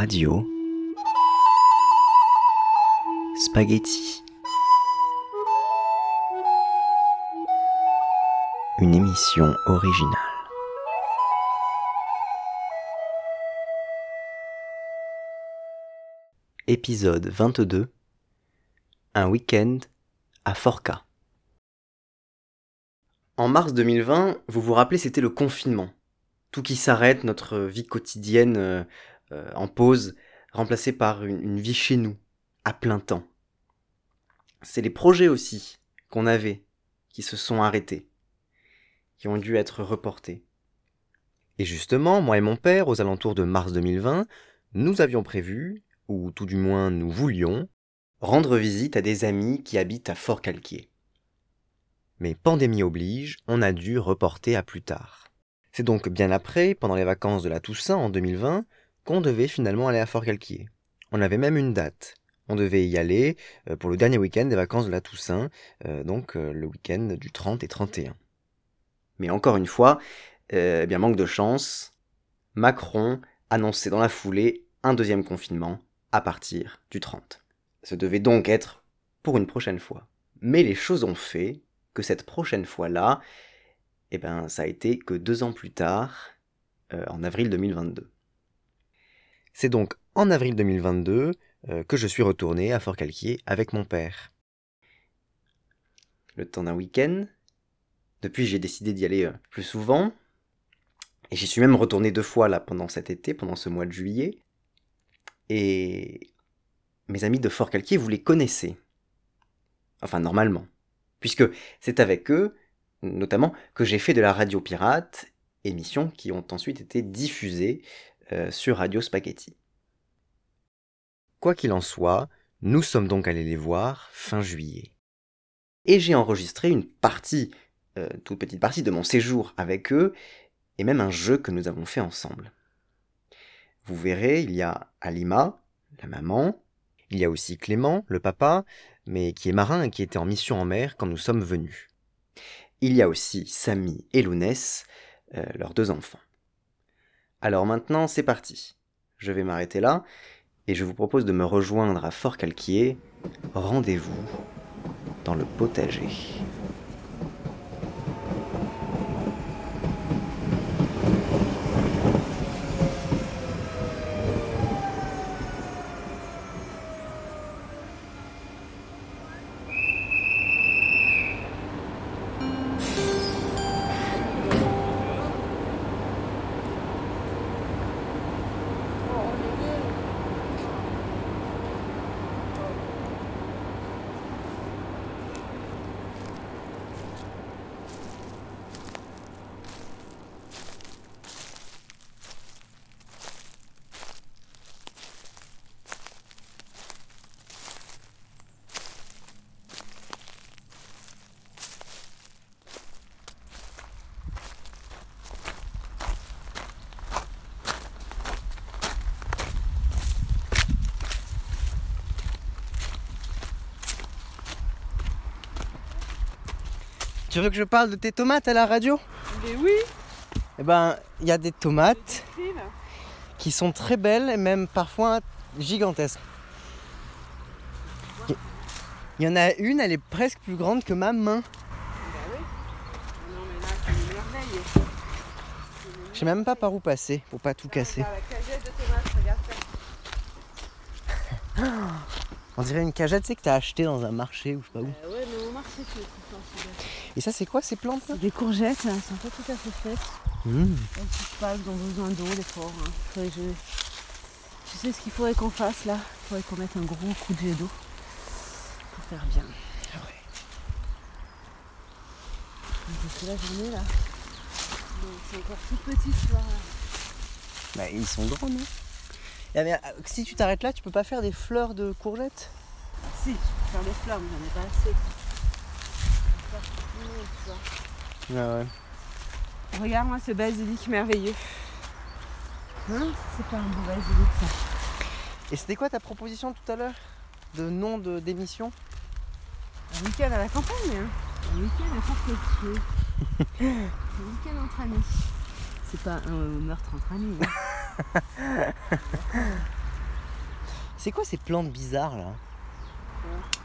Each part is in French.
Radio Spaghetti Une émission originale. Épisode 22 Un week-end à Forca. En mars 2020, vous vous rappelez, c'était le confinement. Tout qui s'arrête, notre vie quotidienne euh, en pause, remplacée par une, une vie chez nous, à plein temps. C'est les projets aussi qu'on avait qui se sont arrêtés, qui ont dû être reportés. Et justement, moi et mon père, aux alentours de mars 2020, nous avions prévu, ou tout du moins nous voulions, rendre visite à des amis qui habitent à Fort-Calquier. Mais pandémie oblige, on a dû reporter à plus tard. C'est donc bien après, pendant les vacances de la Toussaint en 2020, devait finalement aller à Fort-Calquier. On avait même une date. On devait y aller euh, pour le dernier week-end des vacances de la Toussaint, euh, donc euh, le week-end du 30 et 31. Mais encore une fois, eh bien manque de chance, Macron annonçait dans la foulée un deuxième confinement à partir du 30. Ce devait donc être pour une prochaine fois. Mais les choses ont fait que cette prochaine fois-là, eh ben, ça a été que deux ans plus tard, en avril 2022. C'est donc en avril 2022 euh, que je suis retourné à Fort-Calquier avec mon père. Le temps d'un week-end. Depuis, j'ai décidé d'y aller euh, plus souvent. Et j'y suis même retourné deux fois là pendant cet été, pendant ce mois de juillet. Et mes amis de Fort-Calquier, vous les connaissez. Enfin, normalement. Puisque c'est avec eux, notamment, que j'ai fait de la radio pirate, émissions qui ont ensuite été diffusées euh, sur Radio Spaghetti. Quoi qu'il en soit, nous sommes donc allés les voir fin juillet. Et j'ai enregistré une partie, euh, toute petite partie de mon séjour avec eux, et même un jeu que nous avons fait ensemble. Vous verrez, il y a Alima, la maman, il y a aussi Clément, le papa, mais qui est marin et qui était en mission en mer quand nous sommes venus. Il y a aussi Samy et Lounès, euh, leurs deux enfants. Alors maintenant, c'est parti. Je vais m'arrêter là et je vous propose de me rejoindre à Fort Calquier. Rendez-vous dans le potager. Tu veux que je parle de tes tomates à la radio? Mais oui, Eh ben, il y a des tomates qui sont très belles et même parfois gigantesques. Il y en a une, elle est presque plus grande que ma main. Bah oui. Non mais là, c'est une merveille. Je sais même pas par où passer pour pas tout casser. Regarde la cagette de tomates, regarde ça. On dirait une cagette, sais, que t'as acheté dans un marché ou je sais pas où. Euh, ouais, mais au marché, tu les trouves pas, celui-là. Et ça, c'est quoi ces plantes là? Des courgettes, elles sont pas tout à fait faites. Mmh. Elles poussent pas, elles ont besoin d'eau, hein. Je... Tu sais ce qu'il faudrait qu'on fasse là? Il faudrait qu'on mette un gros coup de jet d'eau pour faire bien. Que là, j'en ai là. C'est encore tout petit, tu vois. Bah, ils sont grands, non? Eh Si tu t'arrêtes là, tu peux pas faire des fleurs de courgettes? Ah, si, je peux faire des fleurs, mais j'en ai pas assez. Je peux faire tout le monde, tu vois. Ah ouais. Regarde-moi ce basilic merveilleux. Hein C'est pas un beau basilic ça. Et c'était quoi ta proposition tout à l'heure De nom de d'émission? Un week-end à la campagne. Hein. Un week-end à Fort-Calquier. un week-end entre amis. C'est pas un meurtre entre amis. hein. C'est quoi ces plantes bizarres là?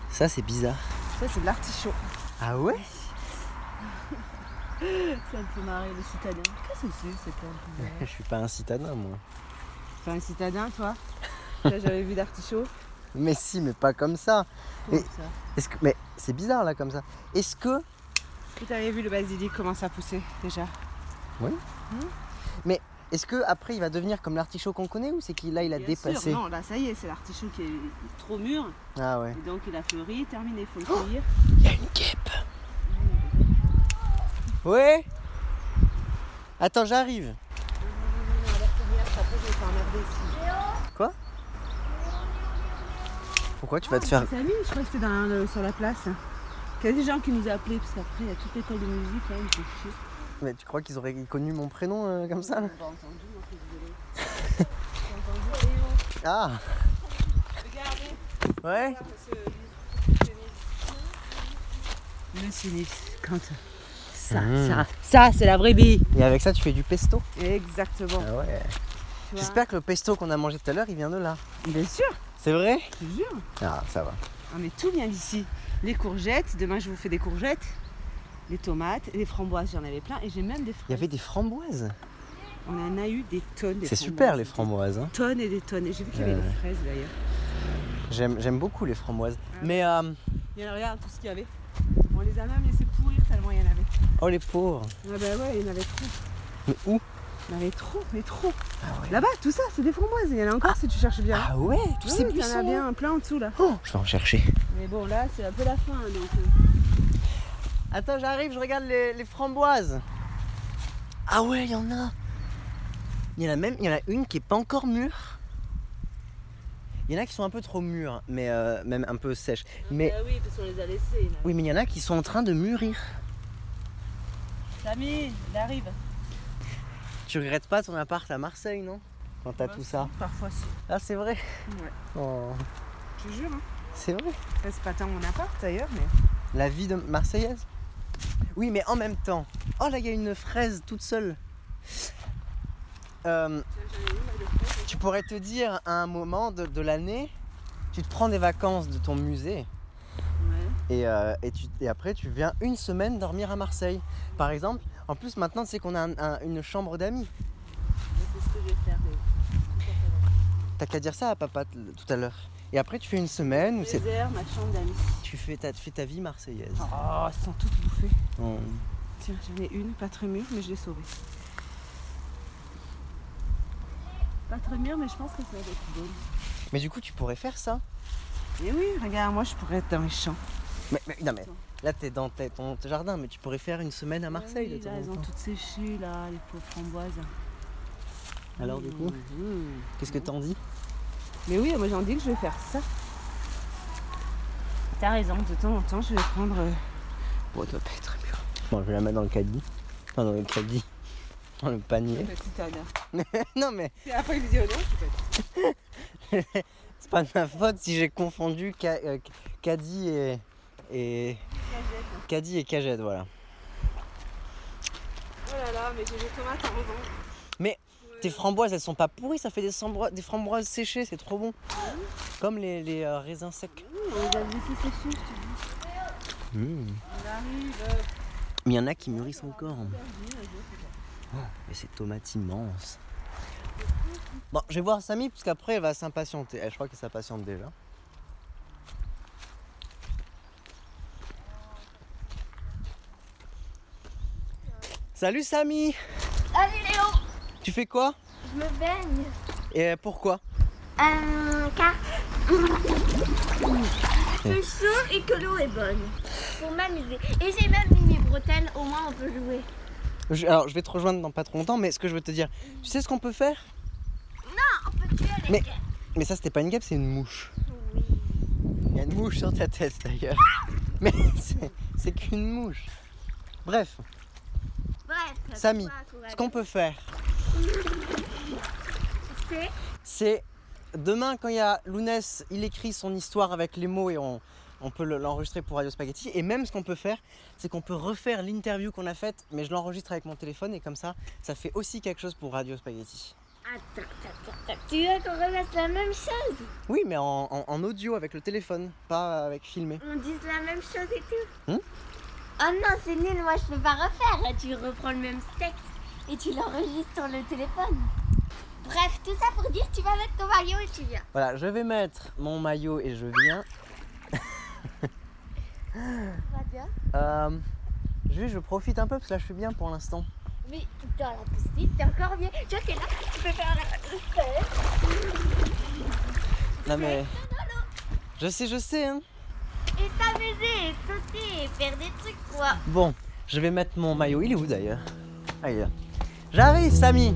Ça c'est bizarre. Ça, c'est de l'artichaut. Ah ouais Ça me fait marrer, les citadins. Qu'est-ce que c'est, ces plantes bizarres Je suis pas un citadin moi. T'es un citadin, toi? T'as jamais vu d'artichaut Mais si, mais pas comme ça. Comment Et- ça? Est-ce que mais c'est bizarre là comme ça. Est-ce que Est-ce que t'avais vu le basilic commencer à pousser déjà? Est-ce que après il va devenir comme l'artichaut qu'on connaît ou c'est qu'il là il a Bien dépassé sûr, Non, là, ça y est, c'est l'artichaut qui est trop mûr. Ah ouais. Et donc, il a fleuri, terminé, faut le cueillir. Il y a une guêpe. Ouais. Attends, j'arrive. Non, non, non, laisse tomber, après, je vais t'emmerder ici. Pourquoi tu vas te faire Samy, je crois que c'était sur la place. Il y a des gens qui nous a appelés, parce qu'après, il y a toute l'école de musique, là, ils font chier. Mais tu crois qu'ils auraient connu mon prénom euh, comme ça entendu, moi. J'ai entendu, Ah regardez, ouais. sinus, quand ça, Mmh. ça, ça, c'est la vraie vie. Et avec ça tu fais du pesto. Exactement. Ah ouais. J'espère que le pesto qu'on a mangé tout à l'heure il vient de là. Bien sûr, C'est vrai? Je te jure. Ah ça va. Ah, mais tout vient d'ici. Les courgettes, demain je vous fais des courgettes, les tomates, les framboises, j'en avais plein, et j'ai même des fraises. Il y avait des framboises. On en a eu des tonnes. des C'est super les Des framboises. hein. tonnes et des tonnes. Et j'ai vu qu'il y avait des fraises d'ailleurs. J'aime beaucoup les framboises. Ah. Mais euh, Il y en a, regarde tout ce qu'il y avait. On les a même laissés pourrir tellement il y en avait. oh les pauvres. Ah bah ouais, il y en avait trop. Mais où? Il y en avait trop, mais trop. Ah ouais. Là-bas, tout ça, c'est des framboises. Il y en a encore si tu cherches bien. Ah ouais, tous Ouais, ces ouais, il y en buissons. a bien plein en dessous là. Oh, je vais en chercher. Mais bon, là, c'est un peu la fin. Donc, euh, Attends, j'arrive, je regarde les, les framboises. Ah ouais, il y en a. Il y en a même, il y en a une qui est pas encore mûre. Il y en a qui sont un peu trop mûres, mais euh, même un peu sèches. Mais bah oui, parce qu'on les a avait. oui, mais il y en a qui sont en train de mûrir. Samy, il arrive. Tu regrettes pas ton appart à Marseille, non? Quand t'as Bah, tout ça. Parfois, si. Ah, c'est vrai? Ouais. Oh, Je te jure. Hein. c'est vrai? C'est pas tant mon appart d'ailleurs, mais. La vie de Marseillaise? Oui, mais en même temps. Oh là, il y a une fraise toute seule. Euh, Tu pourrais te dire à un moment de, de l'année, tu te prends des vacances de ton musée Ouais. et, euh, et, tu- et après tu viens une semaine dormir à Marseille. Par exemple, en plus maintenant tu sais qu'on a un- un- une chambre d'amis. C'est ce que je vais faire. mais- T'as qu'à dire ça à papa tout à l'heure. Et après tu fais une semaine où c'est- Désert, ma chambre d'amis. tu fais ta, fais ta vie marseillaise. Oh, elles sont toutes bouffées. Oh. Tiens, j'en ai une, pas très mûre, mais je l'ai sauvée. Pas très mûre, mais je pense que ça va être bonne. Mais du coup tu pourrais faire ça. Et oui, regarde, moi je pourrais être dans les champs. Mais, mais- non mais là t'es dans ton jardin, mais tu pourrais faire une semaine à Marseille Oui, de temps là, en elles ont toutes séché, là, les pauvres framboises. Alors du coup, Mhm. qu'est-ce que t'en dis? Mais oui, moi j'en dis que je vais faire ça. T'as raison, de temps en temps je vais prendre. euh, Bon, doit pas être. Bon, je vais la mettre dans le caddie. Enfin, dans le caddie. Dans le panier. Non, mais Et après il dit oh non, être. c'est pas de ma faute si j'ai confondu ca- euh, caddie et. et. caddie et cagette, voilà. Oh là là, mais j'ai des tomates à revendre. Mais. Tes framboises, elles sont pas pourries, ça fait des, framboises séchées, c'est trop bon. Comme les, les, euh, raisins secs. Mmh, les. Mmh. Il y en a qui mûrissent encore. pas. Et ces tomates immenses. Bon, je vais voir Samy, parce qu'après elle va s'impatienter. Eh, Je crois qu'elle s'impatiente déjà. Salut Samy Salut Léo, Tu fais quoi je me baigne. Et pourquoi Euh, car je suis chaud et que l'eau est bonne. Pour m'amuser. Et j'ai même mis mes bretelles, au moins on peut jouer. Je- Alors je vais te rejoindre dans pas trop longtemps, mais ce que je veux te dire, tu sais ce qu'on peut faire On peut tuer les Mais- guêpes. Mais ça c'était pas une guêpe, c'est une mouche. Oui. Il y a une mouche sur ta tête d'ailleurs. Mais c'est- c'est qu'une mouche. Bref, Bref. Samy, ce qu'on peut faire. C'est c'est demain quand il y a Lounès, il écrit son histoire avec les mots et on, on peut le- l'enregistrer pour Radio Spaghetti. Et même ce qu'on peut faire, c'est qu'on peut refaire l'interview qu'on a faite, mais je l'enregistre avec mon téléphone et comme ça, ça fait aussi quelque chose pour Radio Spaghetti. Attends, attends, attends. Tu veux qu'on refasse la même chose? Oui, mais en, en- en audio avec le téléphone, pas avec filmé. On dise la même chose et tout? Hmm? Oh non, c'est nul, moi je peux pas refaire. Tu reprends le même texte et tu l'enregistres sur le téléphone. Bref, tout ça pour dire tu vas mettre ton maillot et tu viens. Voilà, je vais mettre mon maillot et je viens. Va bien. Euh, juste, je profite un peu parce que là, je suis bien pour l'instant. Mais dans la piscine, t'es encore bien. Tu vois, t'es là, tu peux faire la Non mais... Je sais, je sais, hein. Et s'amuser, sauter, faire des trucs quoi. Bon, je vais mettre mon maillot. Il est où d'ailleurs? J'arrive, Samy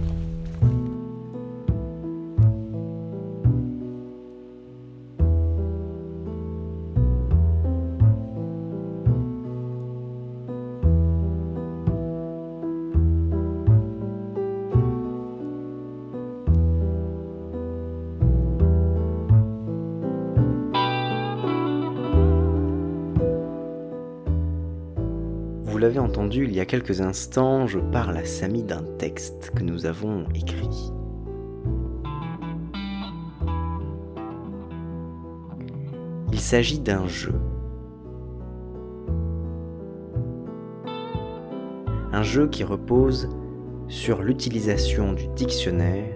Vous l'avez entendu il y a quelques instants, je parle à Samy d'un texte que nous avons écrit. Il s'agit d'un jeu. Un jeu qui repose sur l'utilisation du dictionnaire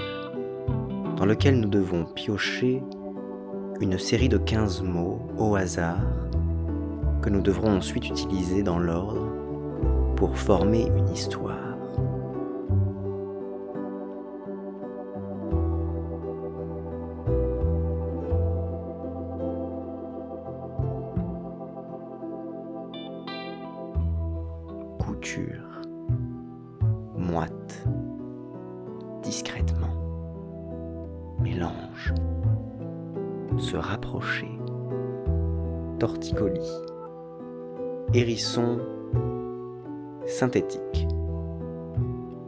dans lequel nous devons piocher une série de 15 mots au hasard que nous devrons ensuite utiliser dans l'ordre pour former une histoire. Couture. Moite. Discrètement. Mélange. Se rapprocher. Torticolis. Hérisson synthétique,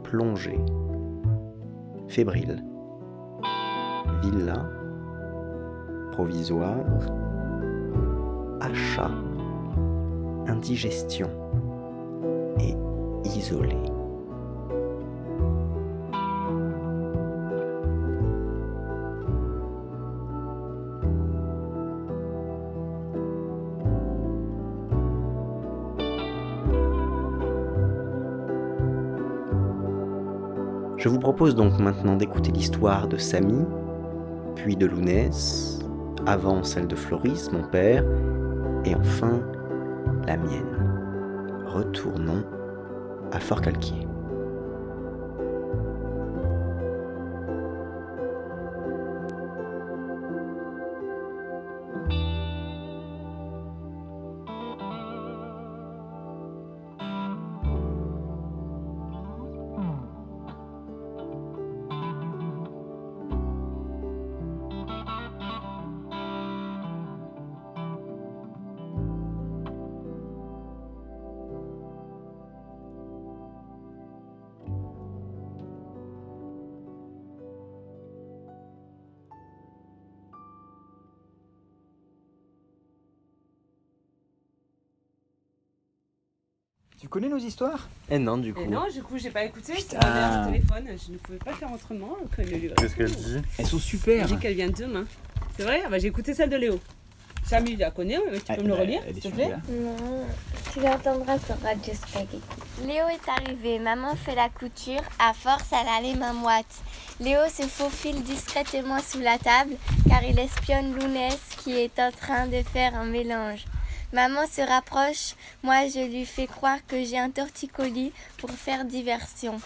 plongée, fébrile, villa, provisoire, achat, indigestion et isolé. Je vous propose donc maintenant d'écouter l'histoire de Samy, puis de Lounès, avant celle de Floris, mon père, et enfin la mienne. Retournons à Fort-Calquier. Tu connais nos histoires Eh non, du coup. Et non, du coup, j'ai pas écouté. Putain. Mon téléphone. Je ne pouvais pas faire autrement que livre. Qu'est-ce qu'elle dit? Elles sont Elle super dit qu'elle vient demain. C'est vrai? Ah bah, J'ai écouté celle de Léo. Samy, il la connaît, mais tu peux Ah, me le bah, relire, elle est s'il te plaît? super. Non, tu l'entendras sur Radio Spaghetti. Léo est arrivé, maman fait la couture, à force elle a les mains moites. Léo se faufile discrètement sous la table car il espionne Lounès qui est en train de faire un mélange. Maman se rapproche, moi je lui fais croire que j'ai un torticolis pour faire diversion.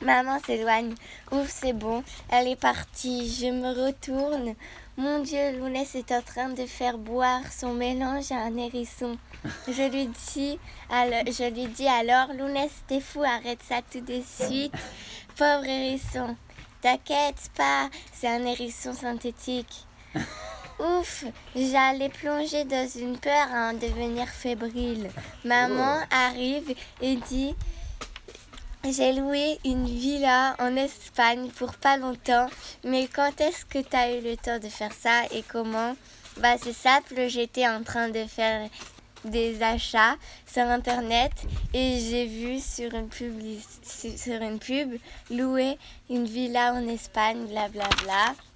Maman s'éloigne. Ouf, c'est bon. Elle est partie. Je me retourne. Mon Dieu, Lounès est en train de faire boire son mélange à un hérisson. Je lui dis, alors, je Lounès, t'es fou, arrête ça tout de suite. Pauvre hérisson. T'inquiète pas, c'est un hérisson synthétique. Ouf, j'allais plonger dans une peur à en devenir fébrile. Maman arrive et dit j'ai loué une villa en Espagne pour pas longtemps, mais quand est-ce que tu as eu le temps de faire ça et comment? Bah c'est simple, j'étais en train de faire des achats sur internet et j'ai vu sur une, pub, sur une pub louer une villa en Espagne, blablabla. Bla bla.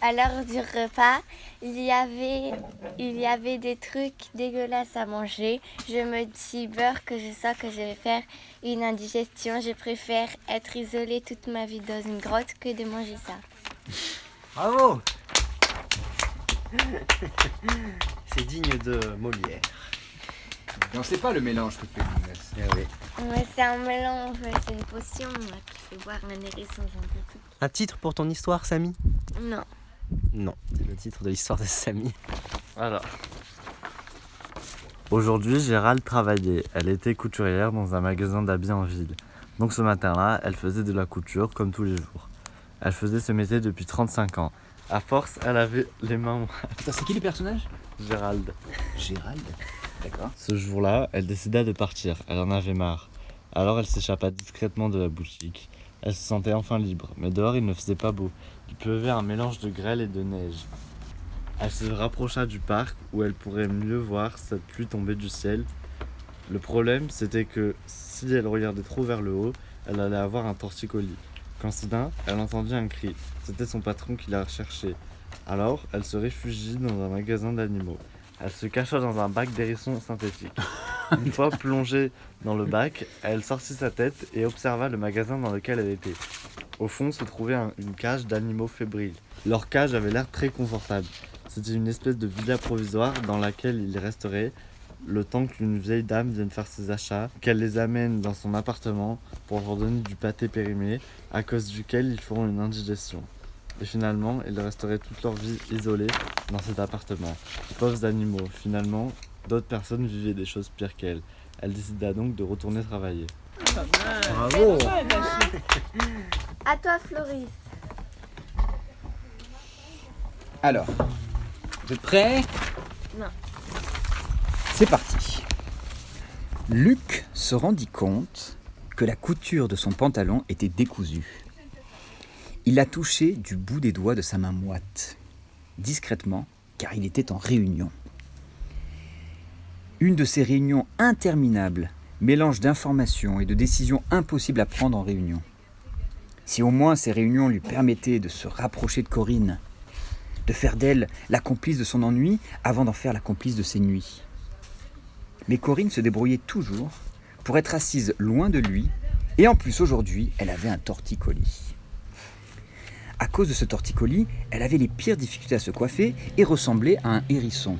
À l'heure du repas, il y, avait, il y avait des trucs dégueulasses à manger. Je me dis beurre que je sens que je vais faire une indigestion. Je préfère être isolée toute ma vie dans une grotte que de manger ça. Bravo C'est digne de Molière. Non, c'est pas le mélange que fait Inès. Eh oui. C'est un mélange, c'est une potion qui fait boire un hérisson synthétique. Un titre pour ton histoire, Samy? Non. Non, c'est le titre de l'histoire de Samy. Alors. Aujourd'hui, Gérald travaillait. Elle était couturière dans un magasin d'habits en ville. Donc ce matin-là, elle faisait de la couture comme tous les jours. Elle faisait ce métier depuis 35 ans. À force, elle avait les mains. Attends, c'est qui le personnage? Gérald. Gérald? D'accord. Ce jour-là, elle décida de partir. Elle en avait marre. Alors elle s'échappa discrètement de la boutique. Elle se sentait enfin libre, mais dehors il ne faisait pas beau. Il pleuvait un mélange de grêle et de neige. Elle se rapprocha du parc où elle pourrait mieux voir cette pluie tomber du ciel. Le problème, c'était que si elle regardait trop vers le haut, elle allait avoir un torticolis. Quand soudain, elle entendit un cri. C'était son patron qui la recherchait. Alors, elle se réfugie dans un magasin d'animaux. Elle se cacha dans un bac d'hérissons synthétiques. Une fois plongée dans le bac, elle sortit sa tête et observa le magasin dans lequel elle était. Au fond se trouvait un- une cage d'animaux fébriles. Leur cage avait l'air très confortable. C'était une espèce de villa provisoire dans laquelle ils resteraient le temps qu'une vieille dame vienne faire ses achats, qu'elle les amène dans son appartement pour leur donner du pâté périmé, à cause duquel ils feront une indigestion. Et finalement, ils resteraient toute leur vie isolés dans cet appartement. Les pauvres animaux. Finalement, d'autres personnes vivaient des choses pires qu'elle. Elle décida donc de retourner travailler. Bravo À toi, Floris. Alors, vous êtes prêts? Non. C'est parti. Luc se rendit compte que la couture de son pantalon était décousue. Il la touchait du bout des doigts de sa main moite, discrètement, car il était en réunion. Une de ces réunions interminables, mélange d'informations et de décisions impossibles à prendre en réunion. Si au moins ces réunions lui permettaient de se rapprocher de Corinne, de faire d'elle la complice de son ennui avant d'en faire la complice de ses nuits. Mais Corinne se débrouillait toujours pour être assise loin de lui, et en plus aujourd'hui, elle avait un torticolis. À cause de ce torticolis, elle avait les pires difficultés à se coiffer et ressemblait à un hérisson.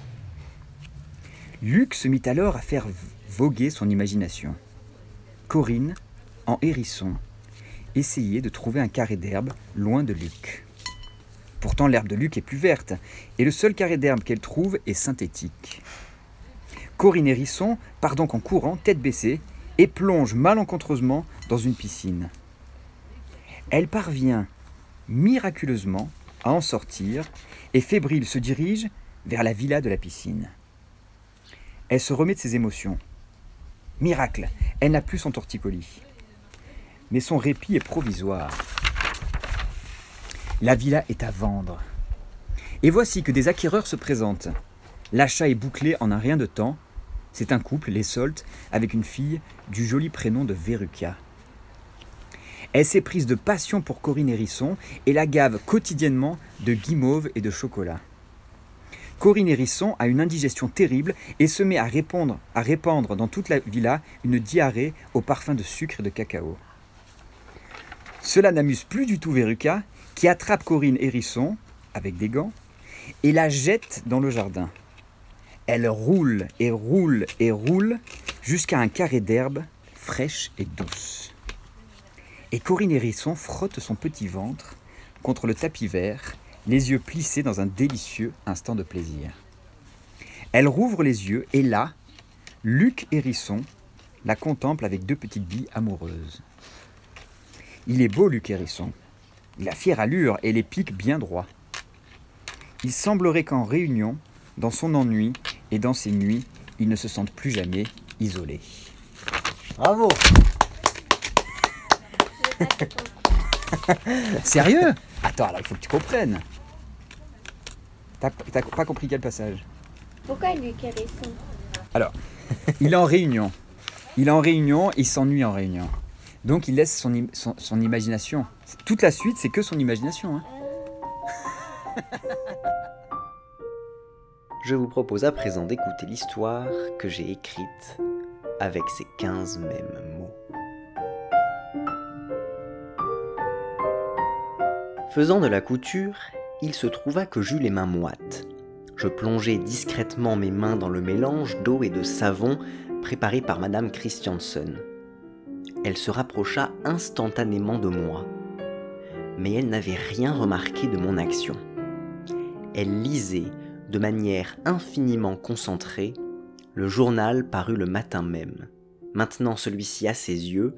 Luc se mit alors à faire voguer son imagination. Corinne, en hérisson, essayait de trouver un carré d'herbe loin de Luc. Pourtant, l'herbe de Luc est plus verte, et le seul carré d'herbe qu'elle trouve est synthétique. Corinne Hérisson part donc en courant, tête baissée, et plonge malencontreusement dans une piscine. Elle parvient miraculeusement à en sortir, et fébrile se dirige vers la villa de la piscine. Elle se remet de ses émotions. Miracle, elle n'a plus son torticolis. Mais son répit est provisoire. La villa est à vendre. Et voici que des acquéreurs se présentent. L'achat est bouclé en un rien de temps. C'est un couple, les Solt, avec une fille du joli prénom de Veruca. Elle s'est prise de passion pour Corinne Hérisson et la gave quotidiennement de guimauve et de chocolat. Corinne Hérisson a une indigestion terrible et se met à répondre, à répandre dans toute la villa une diarrhée au parfum de sucre et de cacao. Cela n'amuse plus du tout Veruca, qui attrape Corinne Hérisson avec des gants et la jette dans le jardin. Elle roule et roule et roule jusqu'à un carré d'herbe fraîche et douce. Et Corinne Hérisson frotte son petit ventre contre le tapis vert, les yeux plissés dans un délicieux instant de plaisir. Elle rouvre les yeux et là, Luc Hérisson la contemple avec deux petites billes amoureuses. Il est beau, Luc Hérisson. Il a fière allure et les pics bien droits. Il semblerait qu'en réunion, dans son ennui et dans ses nuits, il ne se sente plus jamais isolé. Bravo Sérieux? Attends, alors il faut que tu comprennes. T'as pas compris quel passage? Pourquoi Luc Hérisson Alors, il est en réunion. Il est en réunion, il s'ennuie en réunion. Donc il laisse son, im- son, son imagination. Toute la suite, c'est que son imagination. hein. Je vous propose à présent d'écouter l'histoire que j'ai écrite avec ces 15 mêmes mots. Faisant de la couture, il se trouva que j'eus les mains moites. Je plongeai discrètement mes mains dans le mélange d'eau et de savon préparé par Madame Christiansen. Elle se rapprocha instantanément de moi, mais elle n'avait rien remarqué de mon action. Elle lisait de manière infiniment concentrée le journal paru le matin même, maintenant celui-ci à ses yeux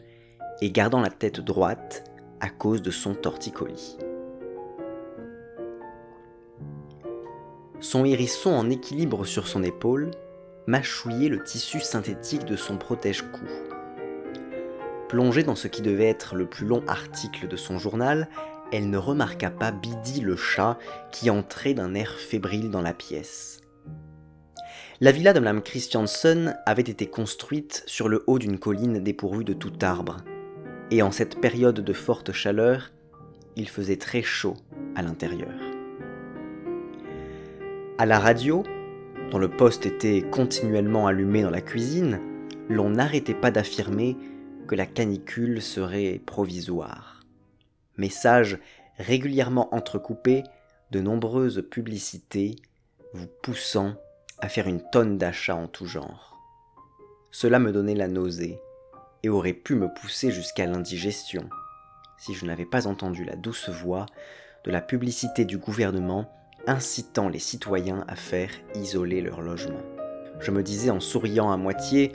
et gardant la tête droite à cause de son torticolis. Son hérisson en équilibre sur son épaule mâchouillait le tissu synthétique de son protège-cou. Plongée dans ce qui devait être le plus long article de son journal, elle ne remarqua pas Bidi le chat qui entrait d'un air fébrile dans la pièce. La villa de Mme Christiansen avait été construite sur le haut d'une colline dépourvue de tout arbre, et en cette période de forte chaleur, il faisait très chaud à l'intérieur. À la radio, dont le poste était continuellement allumé dans la cuisine, l'on n'arrêtait pas d'affirmer que la canicule serait provisoire. Message régulièrement entrecoupé de nombreuses publicités vous poussant à faire une tonne d'achats en tout genre. Cela me donnait la nausée et aurait pu me pousser jusqu'à l'indigestion si je n'avais pas entendu la douce voix de la publicité du gouvernement incitant les citoyens à faire isoler leur logement. Je me disais en souriant à moitié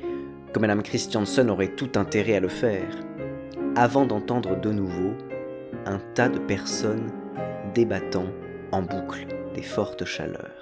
que Madame Christiansen aurait tout intérêt à le faire, avant d'entendre de nouveau un tas de personnes débattant en boucle des fortes chaleurs.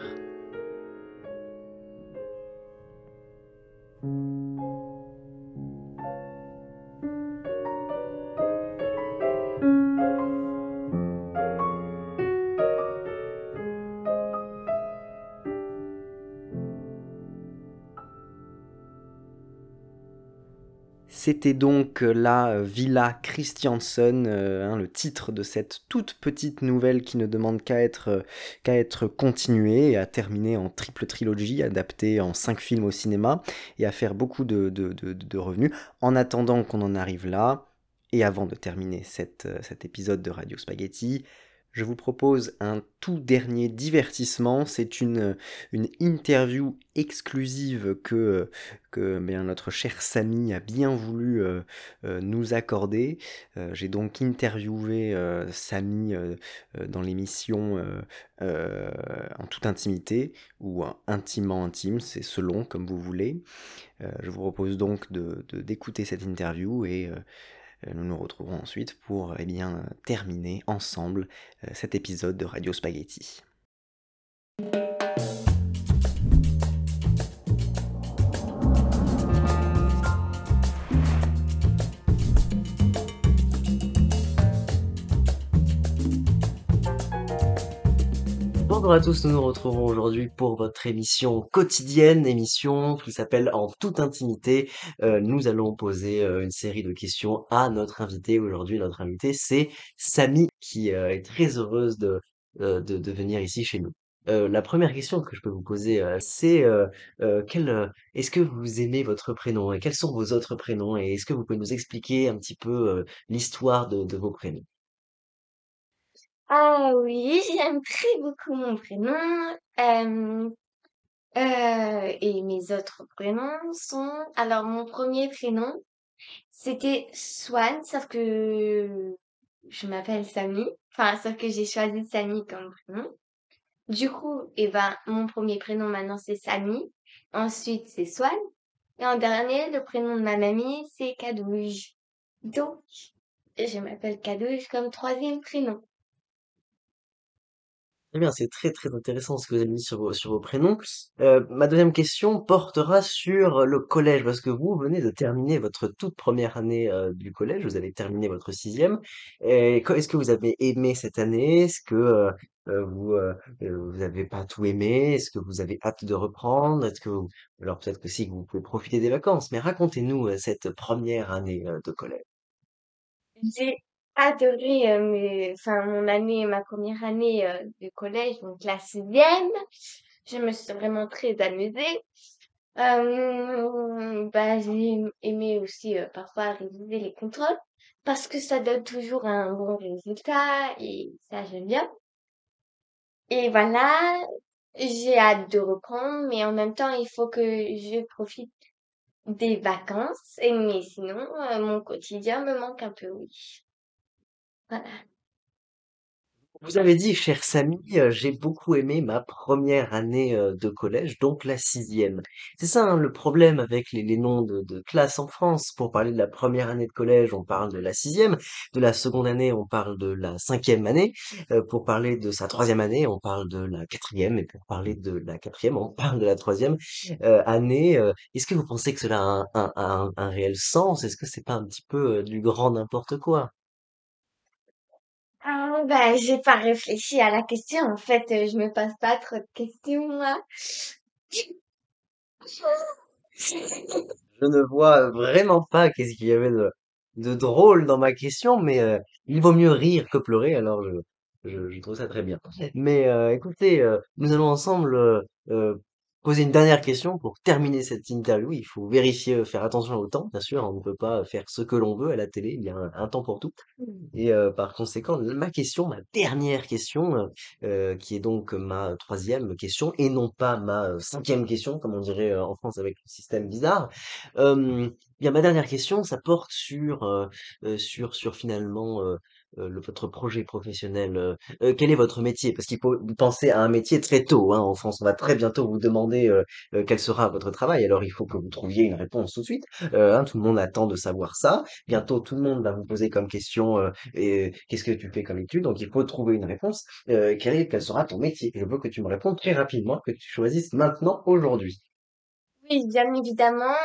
C'était donc la Villa Christiansen, euh, hein, le titre de cette toute petite nouvelle qui ne demande qu'à être, euh, continuée et à terminer en triple trilogie, adaptée en cinq films au cinéma et à faire beaucoup de, revenus. En attendant qu'on en arrive là, et avant de terminer euh, cet épisode de Radio Spaghetti, je vous propose un tout dernier divertissement. C'est une, une interview exclusive que, que bien, notre cher Samy a bien voulu euh, euh, nous accorder. Euh, J'ai donc interviewé Samy dans l'émission en toute intimité ou intimement intime, c'est selon comme vous voulez. Je vous propose donc de- de- d'écouter cette interview et nous nous retrouverons ensuite pour eh bien, terminer ensemble euh, cet épisode de Radio Spaghetti. Bonjour à tous, nous nous retrouvons aujourd'hui pour votre émission quotidienne, émission qui s'appelle En toute intimité. Euh, nous allons poser euh, une série de questions à notre invité. Aujourd'hui, notre invité, c'est Samy, qui euh, est très heureuse de, euh, de, de venir ici chez nous. La première question que je peux vous poser, c'est quel, est-ce que vous aimez votre prénom et quels sont vos autres prénoms? Et est-ce que vous pouvez nous expliquer un petit peu l'histoire de vos prénoms? Ah oui, j'aime très beaucoup mon prénom. Euh, euh, et mes autres prénoms sont... Alors, mon premier prénom, c'était Swan, sauf que je m'appelle Samy. Enfin, sauf que j'ai choisi Samy comme prénom. Du coup, eh ben, mon premier prénom maintenant, c'est Samy. Ensuite, c'est Swan. Et en dernier, le prénom de ma mamie, c'est Cadouge. Donc, je m'appelle Cadouge comme troisième prénom. Très bien, c'est très très intéressant ce que vous avez dit sur vos, sur vos prénoms. Euh, ma deuxième question portera sur le collège, parce que vous venez de terminer votre toute première année euh, du collège, vous avez terminé votre sixième. Et est-ce que vous avez aimé cette année? Est-ce que euh, euh, vous euh, euh, vous avez pas tout aimé? Est-ce que vous avez hâte de reprendre? Est-ce que vous- alors peut-être que si vous pouvez profiter des vacances, mais racontez-nous cette première année de collège. Adoré euh, mes- enfin, mon année, ma première année euh, de collège, donc la sixième. Je me suis vraiment très amusée. Euh, bah, j'ai aimé aussi euh, parfois réviser les contrôles parce que ça donne toujours un bon résultat et ça j'aime bien. Et voilà, j'ai hâte de reprendre, mais en même temps il faut que je profite des vacances. Et mais sinon, euh, mon quotidien me manque un peu, oui. Vous avez dit, cher Samy, euh, j'ai beaucoup aimé ma première année euh, de collège, donc la sixième. C'est ça, hein, le problème avec les, noms de, classe en France. Pour parler de la première année de collège, on parle de la sixième. De la seconde année, on parle de la cinquième année. Euh, pour parler de sa troisième année, on parle de la quatrième. Et pour parler de la quatrième, on parle de la troisième année. Est-ce que vous pensez que cela a un, un, réel sens? Est-ce que c'est pas un petit peu du grand n'importe quoi? Ah, bah, j'ai pas réfléchi à la question. En fait, euh, je me pose pas trop de questions, moi. Je ne vois vraiment pas qu'est-ce qu'il y avait de, de drôle dans ma question, mais euh, il vaut mieux rire que pleurer, alors je, je, je trouve ça très bien. Mais euh, écoutez, euh, nous allons ensemble poser une dernière question pour terminer cette interview. Il faut vérifier, euh, faire attention au temps, bien sûr, on ne peut pas faire ce que l'on veut à la télé, il y a un, un temps pour tout. Et euh, par conséquent, ma question, ma dernière question, euh, euh, qui est donc ma troisième question, et non pas ma euh, cinquième question, comme on dirait en France avec le système bizarre. Euh, bien, ma dernière question, ça porte sur sur sur finalement euh, le- votre projet professionnel. euh, euh, quel est votre métier? Parce qu'il faut penser à un métier très tôt, hein, en France. On va très bientôt vous demander quel sera votre travail. Alors il faut que vous trouviez une réponse tout de suite. Hein, tout le monde attend de savoir ça. Bientôt, tout le monde va vous poser comme question qu'est-ce que tu fais comme étude? Donc il faut trouver une réponse. Quel est, quel sera ton métier? Je veux que tu me répondes très rapidement, que tu choisisses maintenant, aujourd'hui. Bien évidemment,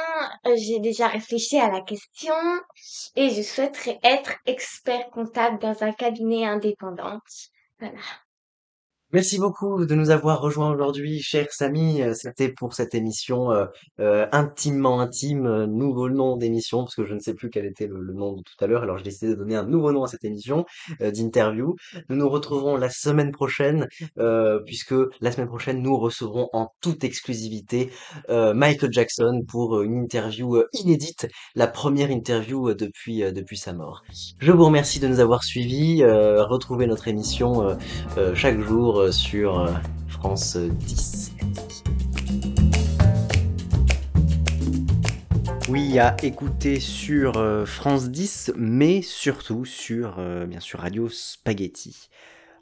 euh, j'ai déjà réfléchi à la question et je souhaiterais être expert comptable dans un cabinet indépendant. Voilà. Merci beaucoup de nous avoir rejoints aujourd'hui, cher Samy. Euh, C'était pour cette émission euh, euh, intimement intime, euh, nouveau nom d'émission, parce que je ne sais plus quel était le, nom de tout à l'heure. Alors j'ai décidé de donner un nouveau nom à cette émission d'interview. Nous nous retrouverons la semaine prochaine, puisque la semaine prochaine nous recevrons en toute exclusivité Michael Jackson pour une interview inédite, la première interview depuis depuis sa mort. Je vous remercie de nous avoir suivis. Retrouvez notre émission. chaque jour euh, sur euh, France 10. Oui, à écouter sur euh, France 10, mais surtout sur, euh, bien sûr, Radio Spaghetti.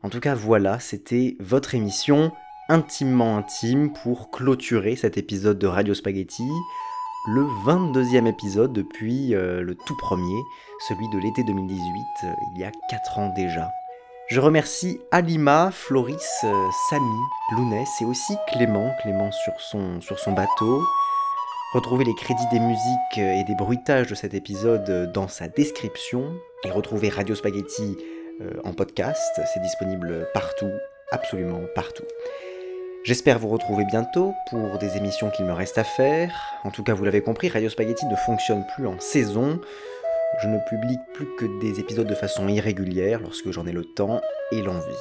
En tout cas, voilà, c'était votre émission intimement intime pour clôturer cet épisode de Radio Spaghetti, le 22e épisode depuis euh, le tout premier, celui de l'été 2018, euh, il y a 4 ans déjà. Je remercie Alima, Floris, euh, Samy, Lounès et aussi Clément, Clément sur son, sur son bateau. Retrouvez les crédits des musiques et des bruitages de cet épisode dans sa description et retrouvez Radio Spaghetti euh, en podcast. C'est disponible partout, absolument partout. J'espère vous retrouver bientôt pour des émissions qu'il me reste à faire. En tout cas, vous l'avez compris, Radio Spaghetti ne fonctionne plus en saison. Je ne publie plus que des épisodes de façon irrégulière lorsque j'en ai le temps et l'envie.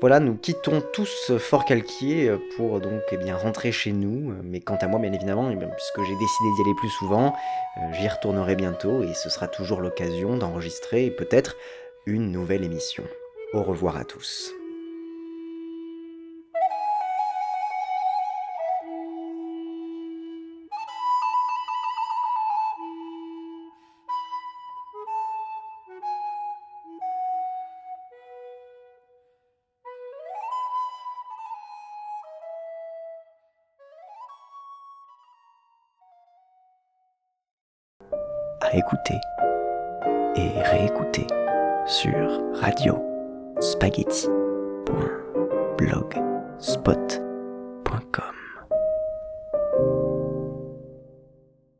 Voilà, nous quittons tous Fort Calquier pour donc eh bien, rentrer chez nous. Mais quant à moi, bien évidemment, eh puisque j'ai décidé d'y aller plus souvent, euh, j'y retournerai bientôt et ce sera toujours l'occasion d'enregistrer peut-être une nouvelle émission. Au revoir à tous. Écouter et réécouter sur radio spaghetti.com. blogspot.com.